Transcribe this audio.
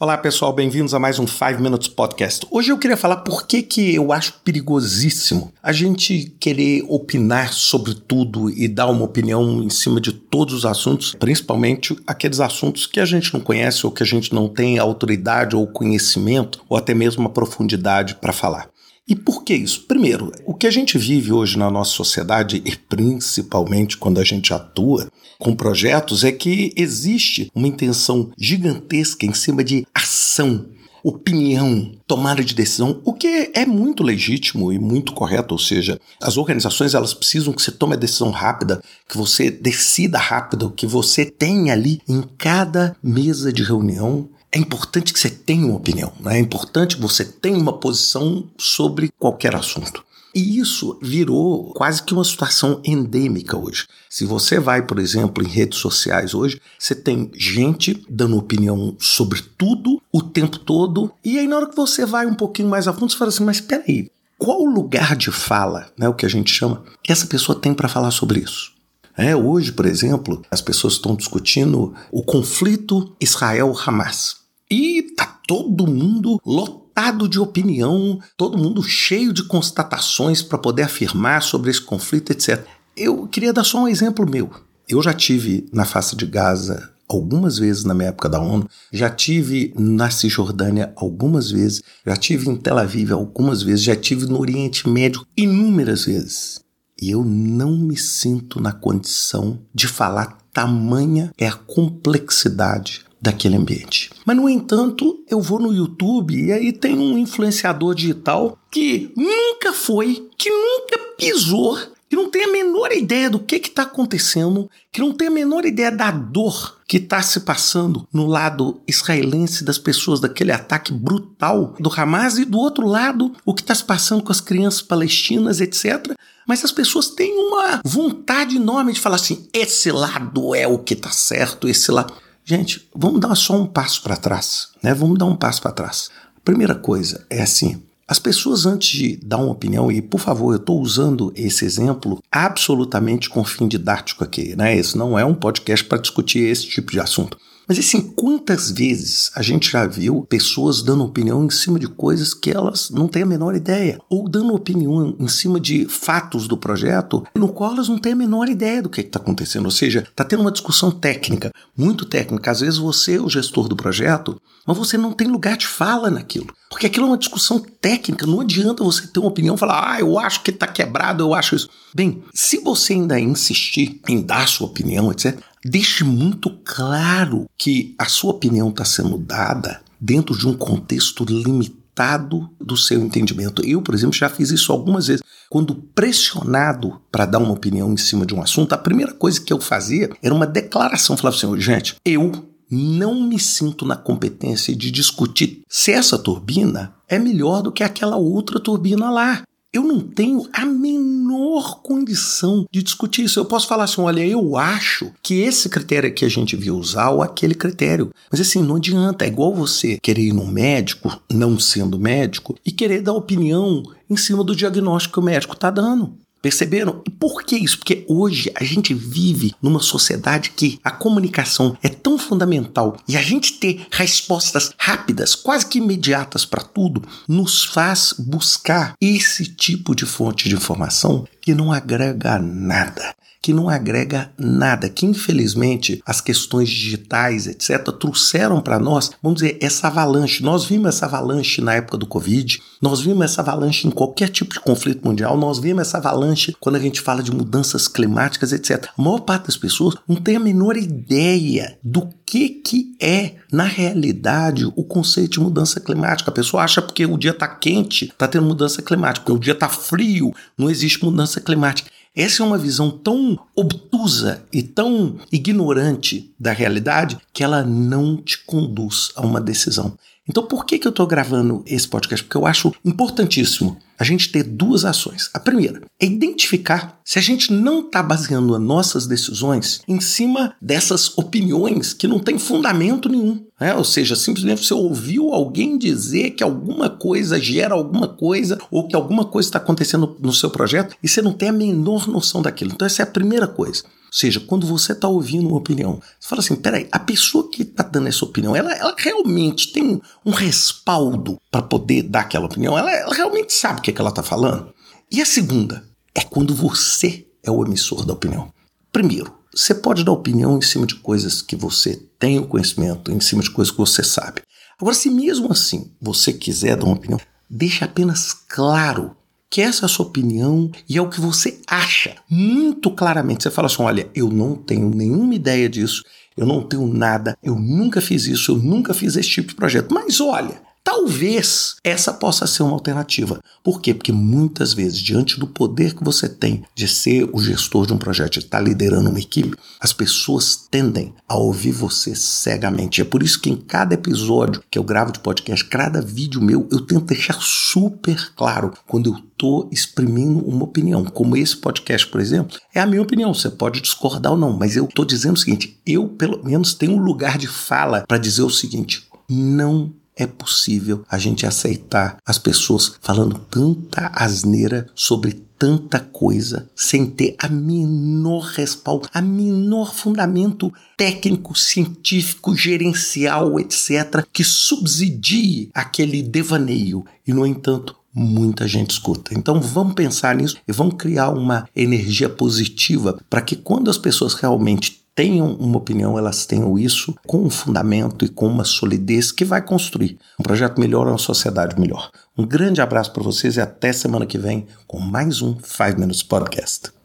Olá pessoal, bem-vindos a mais um 5 Minutes Podcast. Hoje eu queria falar por que, que eu acho perigosíssimo a gente querer opinar sobre tudo e dar uma opinião em cima de todos os assuntos, principalmente aqueles assuntos que a gente não conhece ou que a gente não tem autoridade ou conhecimento ou até mesmo a profundidade para falar. E por que isso? Primeiro, o que a gente vive hoje na nossa sociedade, e principalmente quando a gente atua com projetos, é que existe uma intenção gigantesca em cima de ação, opinião, tomada de decisão, o que é muito legítimo e muito correto, ou seja, as organizações elas precisam que você tome a decisão rápida, que você decida rápido, que você tenha ali em cada mesa de reunião é importante que você tenha uma opinião, né? é importante você tenha uma posição sobre qualquer assunto. E isso virou quase que uma situação endêmica hoje. Se você vai, por exemplo, em redes sociais hoje, você tem gente dando opinião sobre tudo o tempo todo, e aí na hora que você vai um pouquinho mais a fundo, você fala assim: mas peraí, qual lugar de fala, né, o que a gente chama, que essa pessoa tem para falar sobre isso? É, hoje, por exemplo, as pessoas estão discutindo o conflito Israel-Hamas. E tá todo mundo lotado de opinião, todo mundo cheio de constatações para poder afirmar sobre esse conflito, etc. Eu queria dar só um exemplo meu. Eu já tive na face de Gaza algumas vezes na minha época da ONU, já tive na Cisjordânia algumas vezes, já tive em Tel Aviv algumas vezes, já tive no Oriente Médio inúmeras vezes. E eu não me sinto na condição de falar tamanha é a complexidade daquele ambiente. Mas, no entanto, eu vou no YouTube e aí tem um influenciador digital que nunca foi, que nunca pisou, que não tem a menor ideia do que está acontecendo, que não tem a menor ideia da dor que está se passando no lado israelense das pessoas daquele ataque brutal do Hamas e do outro lado o que está se passando com as crianças palestinas, etc. Mas as pessoas têm uma vontade enorme de falar assim: esse lado é o que está certo, esse lado. Gente, vamos dar só um passo para trás, né? Vamos dar um passo para trás. A primeira coisa é assim: as pessoas, antes de dar uma opinião, e por favor, eu estou usando esse exemplo absolutamente com fim didático aqui, né? Esse não é um podcast para discutir esse tipo de assunto. Mas assim, quantas vezes a gente já viu pessoas dando opinião em cima de coisas que elas não têm a menor ideia? Ou dando opinião em cima de fatos do projeto no qual elas não têm a menor ideia do que está acontecendo. Ou seja, está tendo uma discussão técnica, muito técnica. Às vezes você é o gestor do projeto, mas você não tem lugar de fala naquilo. Porque aquilo é uma discussão técnica, não adianta você ter uma opinião e falar, ah, eu acho que está quebrado, eu acho isso. Bem, se você ainda insistir em dar sua opinião, etc., deixe muito claro que a sua opinião está sendo dada dentro de um contexto limitado do seu entendimento. Eu, por exemplo, já fiz isso algumas vezes. Quando pressionado para dar uma opinião em cima de um assunto, a primeira coisa que eu fazia era uma declaração. Falava assim, gente, eu não me sinto na competência de discutir se essa turbina é melhor do que aquela outra turbina lá. Eu não tenho a menor condição de discutir isso. Eu posso falar assim: olha, eu acho que esse critério que a gente viu usar ou aquele critério. Mas assim, não adianta. É igual você querer ir no médico, não sendo médico, e querer dar opinião em cima do diagnóstico que o médico está dando. Perceberam? E por que isso? Porque hoje a gente vive numa sociedade que a comunicação é tão fundamental e a gente ter respostas rápidas, quase que imediatas para tudo, nos faz buscar esse tipo de fonte de informação que não agrega nada que não agrega nada, que infelizmente as questões digitais, etc., trouxeram para nós, vamos dizer, essa avalanche. Nós vimos essa avalanche na época do Covid, nós vimos essa avalanche em qualquer tipo de conflito mundial, nós vimos essa avalanche quando a gente fala de mudanças climáticas, etc. A maior parte das pessoas não tem a menor ideia do que, que é, na realidade, o conceito de mudança climática. A pessoa acha porque o dia está quente, está tendo mudança climática, porque o dia está frio, não existe mudança climática. Essa é uma visão tão obtusa e tão ignorante da realidade que ela não te conduz a uma decisão. Então, por que, que eu estou gravando esse podcast? Porque eu acho importantíssimo a gente ter duas ações. A primeira é identificar se a gente não está baseando as nossas decisões em cima dessas opiniões que não têm fundamento nenhum. Né? Ou seja, simplesmente você ouviu alguém dizer que alguma coisa gera alguma coisa ou que alguma coisa está acontecendo no seu projeto e você não tem a menor noção daquilo. Então, essa é a primeira coisa. Ou seja, quando você está ouvindo uma opinião, você fala assim: peraí, a pessoa que está dando essa opinião, ela, ela realmente tem um respaldo para poder dar aquela opinião? Ela, ela realmente sabe o que, é que ela está falando? E a segunda é quando você é o emissor da opinião. Primeiro, você pode dar opinião em cima de coisas que você tem o conhecimento, em cima de coisas que você sabe. Agora, se mesmo assim você quiser dar uma opinião, deixe apenas claro que essa é a sua opinião e é o que você acha muito claramente. Você fala assim: olha, eu não tenho nenhuma ideia disso, eu não tenho nada, eu nunca fiz isso, eu nunca fiz esse tipo de projeto. Mas olha, Talvez essa possa ser uma alternativa. Por quê? Porque muitas vezes, diante do poder que você tem de ser o gestor de um projeto, de estar liderando uma equipe, as pessoas tendem a ouvir você cegamente. É por isso que em cada episódio que eu gravo de podcast, cada vídeo meu, eu tento deixar super claro quando eu estou exprimindo uma opinião. Como esse podcast, por exemplo, é a minha opinião. Você pode discordar ou não, mas eu estou dizendo o seguinte: eu, pelo menos, tenho um lugar de fala para dizer o seguinte: não é possível a gente aceitar as pessoas falando tanta asneira sobre tanta coisa sem ter a menor respaldo, a menor fundamento técnico, científico, gerencial, etc., que subsidie aquele devaneio. E, no entanto, muita gente escuta. Então vamos pensar nisso e vamos criar uma energia positiva para que quando as pessoas realmente tenham uma opinião, elas tenham isso com um fundamento e com uma solidez que vai construir um projeto melhor, uma sociedade melhor. Um grande abraço para vocês e até semana que vem com mais um 5 Minutes Podcast.